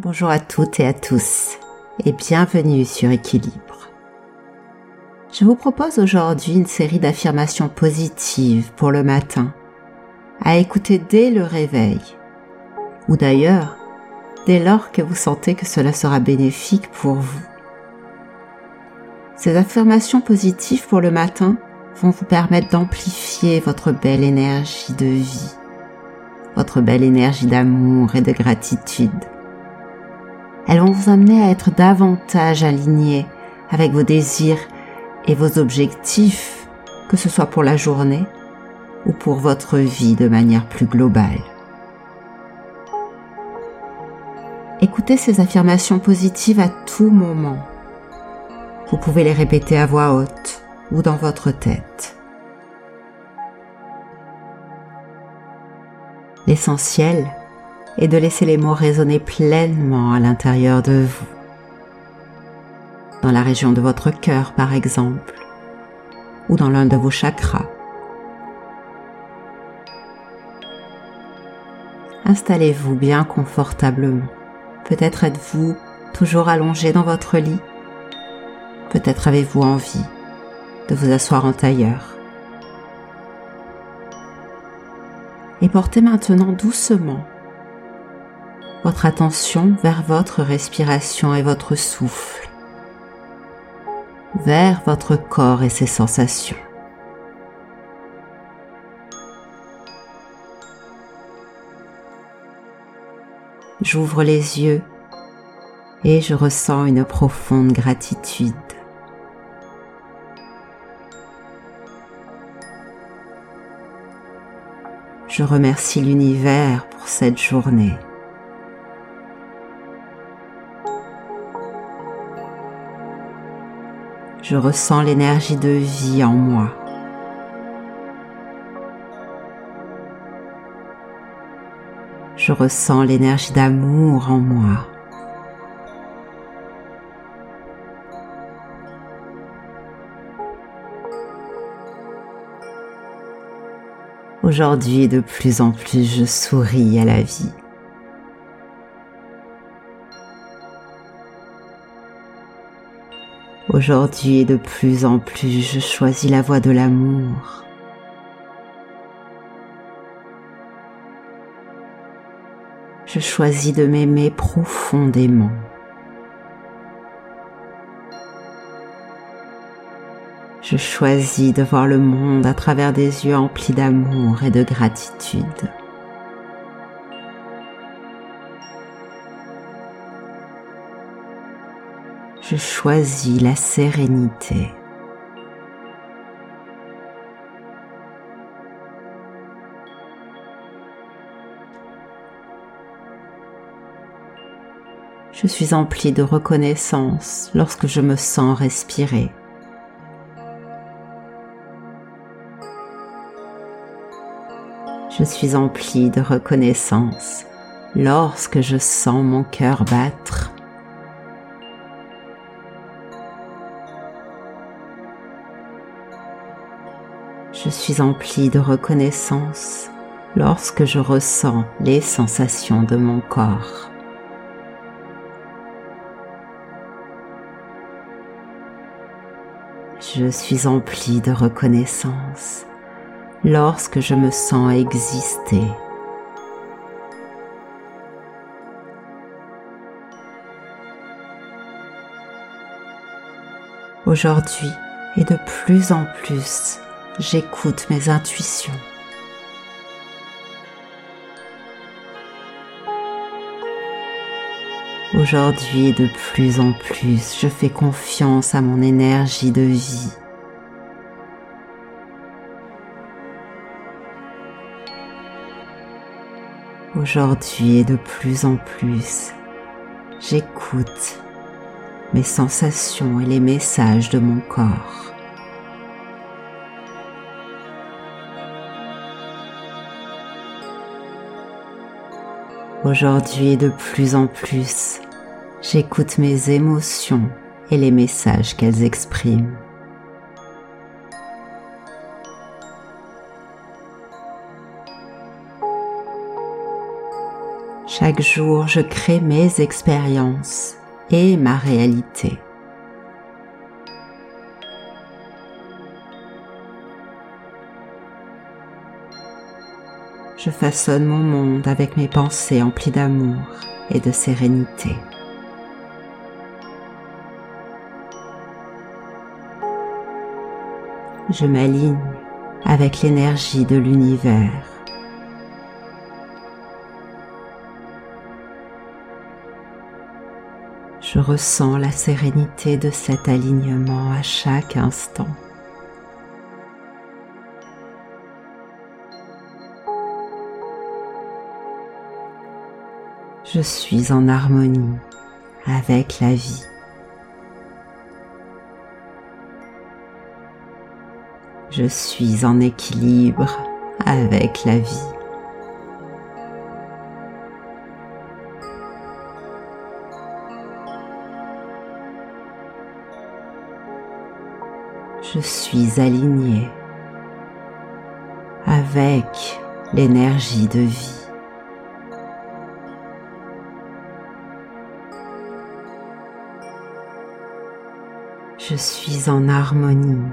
Bonjour à toutes et à tous et bienvenue sur Équilibre. Je vous propose aujourd'hui une série d'affirmations positives pour le matin à écouter dès le réveil ou d'ailleurs dès lors que vous sentez que cela sera bénéfique pour vous. Ces affirmations positives pour le matin vont vous permettre d'amplifier votre belle énergie de vie, votre belle énergie d'amour et de gratitude elles vont vous amener à être davantage aligné avec vos désirs et vos objectifs, que ce soit pour la journée ou pour votre vie de manière plus globale. Écoutez ces affirmations positives à tout moment. Vous pouvez les répéter à voix haute ou dans votre tête. L'essentiel, et de laisser les mots résonner pleinement à l'intérieur de vous. Dans la région de votre cœur par exemple, ou dans l'un de vos chakras. Installez-vous bien confortablement. Peut-être êtes-vous toujours allongé dans votre lit. Peut-être avez-vous envie de vous asseoir en tailleur. Et portez maintenant doucement votre attention vers votre respiration et votre souffle, vers votre corps et ses sensations. J'ouvre les yeux et je ressens une profonde gratitude. Je remercie l'univers pour cette journée. Je ressens l'énergie de vie en moi. Je ressens l'énergie d'amour en moi. Aujourd'hui, de plus en plus, je souris à la vie. Aujourd'hui de plus en plus, je choisis la voie de l'amour. Je choisis de m'aimer profondément. Je choisis de voir le monde à travers des yeux emplis d'amour et de gratitude. Je choisis la sérénité. Je suis empli de reconnaissance lorsque je me sens respirer. Je suis empli de reconnaissance lorsque je sens mon cœur battre. Je suis empli de reconnaissance lorsque je ressens les sensations de mon corps. Je suis empli de reconnaissance lorsque je me sens exister. Aujourd'hui et de plus en plus, j'écoute mes intuitions. Aujourd'hui, de plus en plus, je fais confiance à mon énergie de vie. Aujourd'hui et de plus en plus, j'écoute mes sensations et les messages de mon corps. Aujourd'hui de plus en plus, j'écoute mes émotions et les messages qu'elles expriment. Chaque jour, je crée mes expériences et ma réalité. Je façonne mon monde avec mes pensées emplies d'amour et de sérénité. Je m'aligne avec l'énergie de l'univers. Je ressens la sérénité de cet alignement à chaque instant. Je suis en harmonie avec la vie. Je suis en équilibre avec la vie. Je suis aligné avec l'énergie de vie. Je suis en harmonie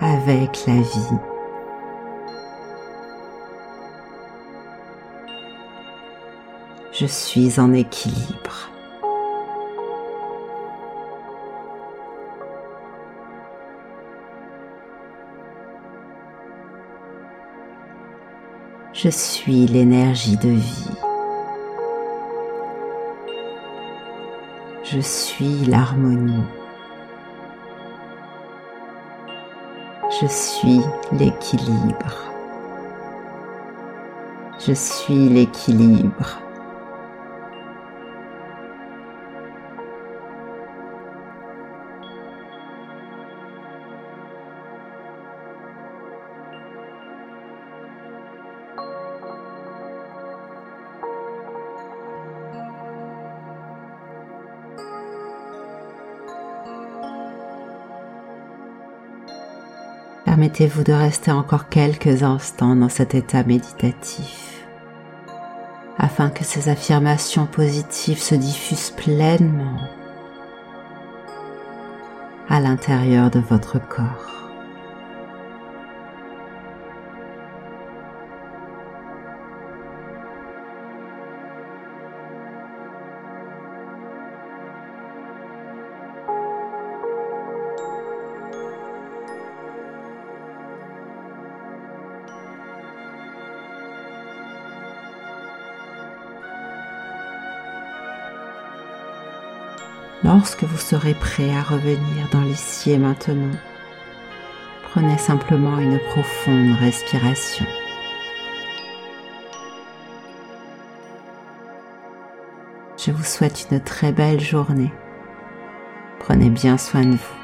avec la vie. Je suis en équilibre. Je suis l'énergie de vie. Je suis l'harmonie. Je suis l'équilibre. Je suis l'équilibre. Permettez-vous de rester encore quelques instants dans cet état méditatif afin que ces affirmations positives se diffusent pleinement à l'intérieur de votre corps. Lorsque vous serez prêt à revenir dans l'ici et maintenant, prenez simplement une profonde respiration. Je vous souhaite une très belle journée. Prenez bien soin de vous.